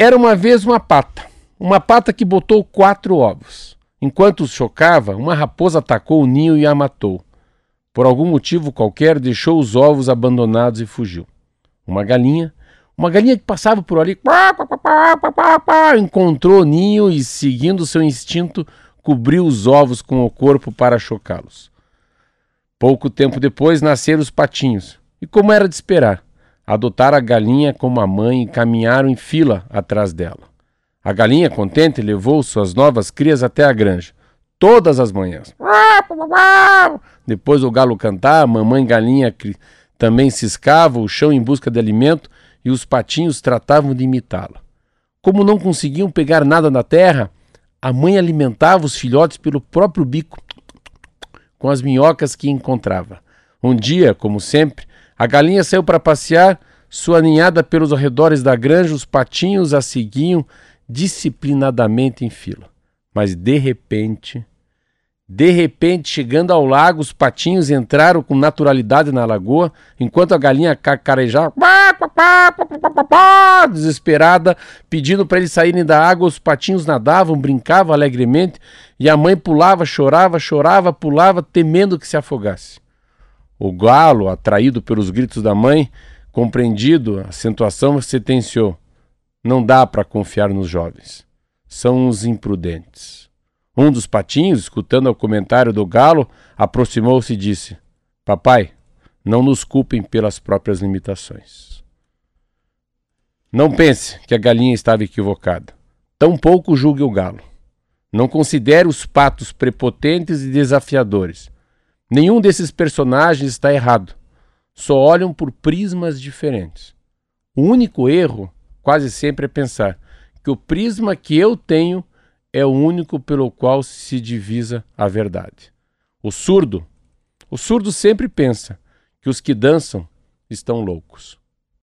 Era uma vez uma pata, uma pata que botou quatro ovos. Enquanto os chocava, uma raposa atacou o ninho e a matou. Por algum motivo qualquer, deixou os ovos abandonados e fugiu. Uma galinha, uma galinha que passava por ali, encontrou o ninho e, seguindo seu instinto, cobriu os ovos com o corpo para chocá-los. Pouco tempo depois nasceram os patinhos, e como era de esperar, adotaram a galinha como a mãe e caminharam em fila atrás dela. A galinha, contente, levou suas novas crias até a granja, todas as manhãs. Depois o galo cantar, a mamãe galinha também ciscava o chão em busca de alimento e os patinhos tratavam de imitá-la. Como não conseguiam pegar nada na terra, a mãe alimentava os filhotes pelo próprio bico, com as minhocas que encontrava. Um dia, como sempre, a galinha saiu para passear, sua ninhada pelos arredores da granja, os patinhos a seguiam disciplinadamente em fila. Mas de repente, de repente, chegando ao lago, os patinhos entraram com naturalidade na lagoa, enquanto a galinha cacarejava, desesperada, pedindo para eles saírem da água. Os patinhos nadavam, brincavam alegremente, e a mãe pulava, chorava, chorava, pulava, temendo que se afogasse. O galo, atraído pelos gritos da mãe, compreendido a situação, sentenciou: Não dá para confiar nos jovens. São uns imprudentes. Um dos patinhos, escutando o comentário do galo, aproximou-se e disse: Papai, não nos culpem pelas próprias limitações. Não pense que a galinha estava equivocada. Tampouco julgue o galo. Não considere os patos prepotentes e desafiadores. Nenhum desses personagens está errado. Só olham por prismas diferentes. O único erro, quase sempre, é pensar que o prisma que eu tenho é o único pelo qual se divisa a verdade. O surdo, o surdo sempre pensa que os que dançam estão loucos.